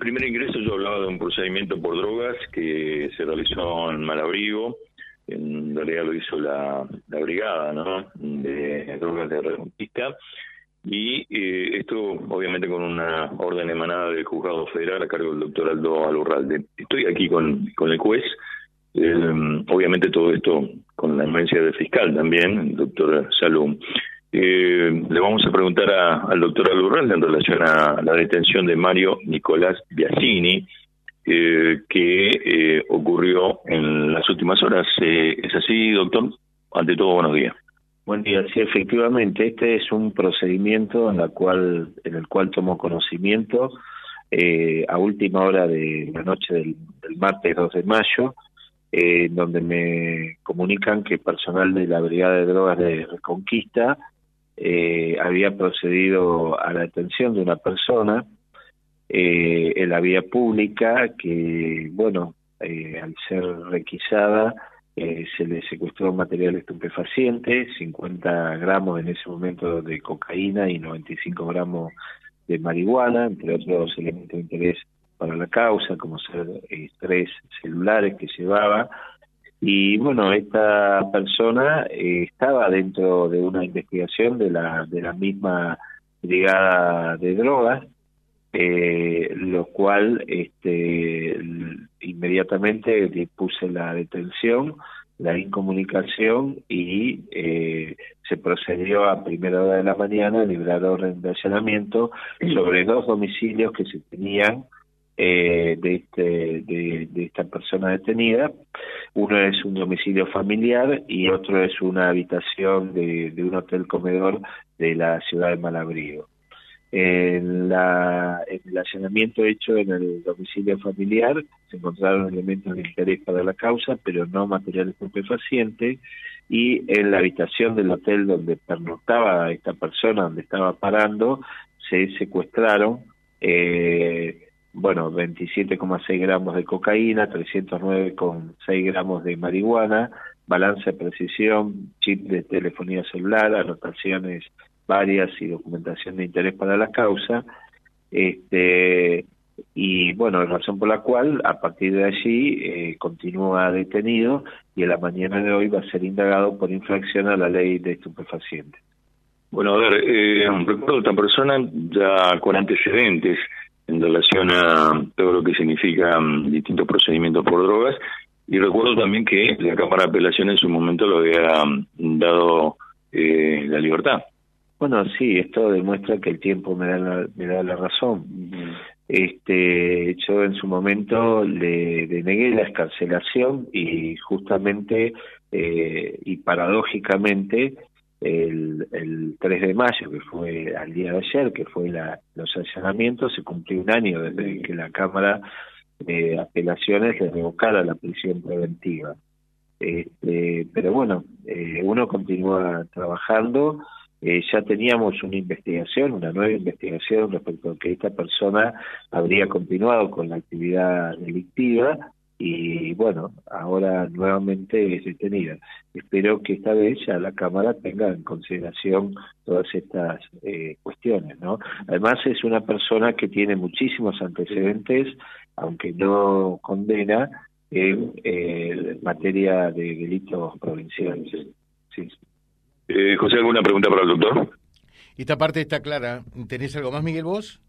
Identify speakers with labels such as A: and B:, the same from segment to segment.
A: primer ingreso yo hablaba de un procedimiento por drogas que se realizó en Malabrigo, en realidad lo hizo la, brigada ¿no? de drogas de Reconquista, y eh, esto obviamente con una orden emanada del juzgado federal a cargo del doctor Aldo Alurralde. Estoy aquí con, con el juez, obviamente todo esto con la influencia del fiscal también, el doctor Salum. Eh, le vamos a preguntar al doctor Alurralde en relación a la detención de Mario Nicolás Biasini, eh, que eh, ocurrió en las últimas horas. Eh, ¿Es así, doctor? Ante todo, buenos días.
B: Buen día, sí, efectivamente, este es un procedimiento en, la cual, en el cual tomo conocimiento a última hora de la noche del, martes 2 de mayo, donde me comunican que personal de la Brigada de Drogas de Reconquista había procedido a la detención de una persona eh, en la vía pública que, bueno, eh, al ser requisada eh, se le secuestró material estupefaciente, 50 gramos en ese momento de cocaína y 95 gramos de marihuana, entre otros elementos de interés para la causa, como ser tres celulares que llevaba. Y bueno, esta persona estaba dentro de una investigación de la, de la misma brigada de drogas eh, lo cual este, inmediatamente dispuse la detención, la incomunicación y eh, se procedió a primera hora de la mañana a librar orden de allanamiento sobre dos domicilios que se tenían eh, de, este, esta persona detenida. Uno es un domicilio familiar y otro es una habitación de, un hotel comedor de la ciudad de Malabrigo. En, el allanamiento hecho en el domicilio familiar se encontraron elementos de interés para la causa, pero no materiales estupefacientes. Y en la habitación del hotel donde pernoctaba esta persona, donde estaba parando, se secuestraron, eh, bueno, 27,6 gramos de cocaína, 309,6 gramos de marihuana, balance de precisión, chip de telefonía celular, anotaciones varias y documentación de interés para la causa, este, y bueno, razón por la cual a partir de allí eh, continúa detenido y en la mañana de hoy va a ser indagado por infracción a la ley de estupefacientes.
A: Bueno, a ver, eh, recuerdo a esta persona ya con antecedentes en relación a todo lo que significan distintos procedimientos por drogas y recuerdo también que la Cámara de Apelación en su momento lo había dado eh, la libertad.
B: Bueno, sí, esto demuestra que el tiempo me da la, me da la razón. Este, yo en su momento le denegué la escarcelación y justamente eh, y paradójicamente el, el 3 de mayo, que fue al día de ayer, que fue la, los allanamientos, se cumplió un año desde que la Cámara de Apelaciones le revocara la prisión preventiva. Este, pero bueno, eh, uno continúa trabajando eh, ya teníamos una investigación, una nueva investigación respecto a que esta persona habría continuado con la actividad delictiva y bueno, ahora nuevamente es detenida. Espero que esta vez ya la Cámara tenga en consideración todas estas eh, cuestiones, ¿no? Además es una persona que tiene muchísimos antecedentes, aunque no condena, en eh, materia de delitos provinciales. Sí.
A: Eh, José, ¿alguna pregunta para el doctor?
C: Esta parte está clara. ¿Tenés algo más, Miguel, vos?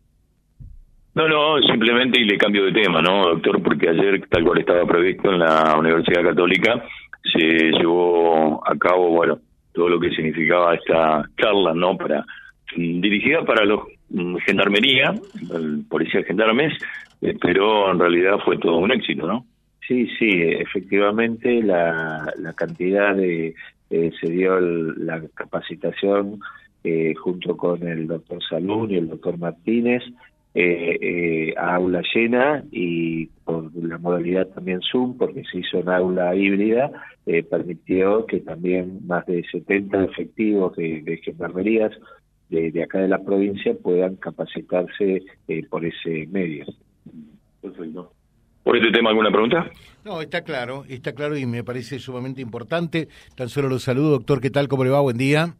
A: No, no, simplemente y le cambio de tema, ¿no, doctor? Porque ayer, tal cual estaba previsto en la Universidad Católica, se llevó a cabo, bueno, todo lo que significaba esta charla, ¿no? Para dirigida para los mm, gendarmería, policía gendarmes, pero en realidad fue todo un éxito, ¿no?
B: Sí, sí, efectivamente la, la cantidad de eh, se dio la capacitación eh, junto con el doctor Salud y el doctor Martínez eh, a aula llena y por la modalidad también Zoom, porque se hizo en aula híbrida, permitió que también más de 70 efectivos de, de gendarmerías de, de, acá de la provincia puedan capacitarse por ese medio.
A: Perfecto. ¿Por este tema alguna pregunta?
C: No, está claro, está claro y me parece sumamente importante. Tan solo lo saludo, doctor. ¿Qué tal? ¿Cómo le va? Buen día.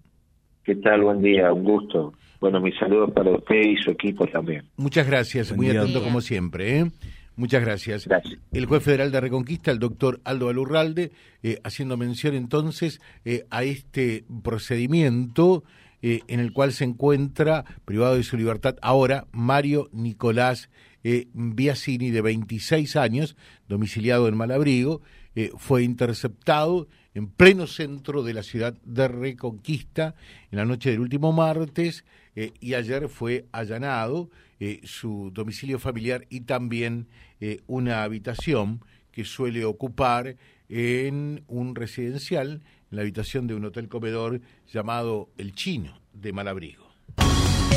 B: ¿Qué tal? Buen día, un gusto. Bueno, mis saludos para usted y su equipo también.
C: Muchas gracias, muy atento como siempre. ¿eh? Muchas gracias.
B: gracias.
C: El juez federal de Reconquista, el doctor Aldo Alurralde, eh, haciendo mención entonces eh, a este procedimiento eh, en el cual se encuentra privado de su libertad ahora Mario Nicolás eh, Biasini, de 26 años, domiciliado en Malabrigo, fue interceptado en pleno centro de la ciudad de Reconquista en la noche del último martes y ayer fue allanado su domicilio familiar y también una habitación que suele ocupar en un residencial, en la habitación de un hotel comedor llamado El Chino de Malabrigo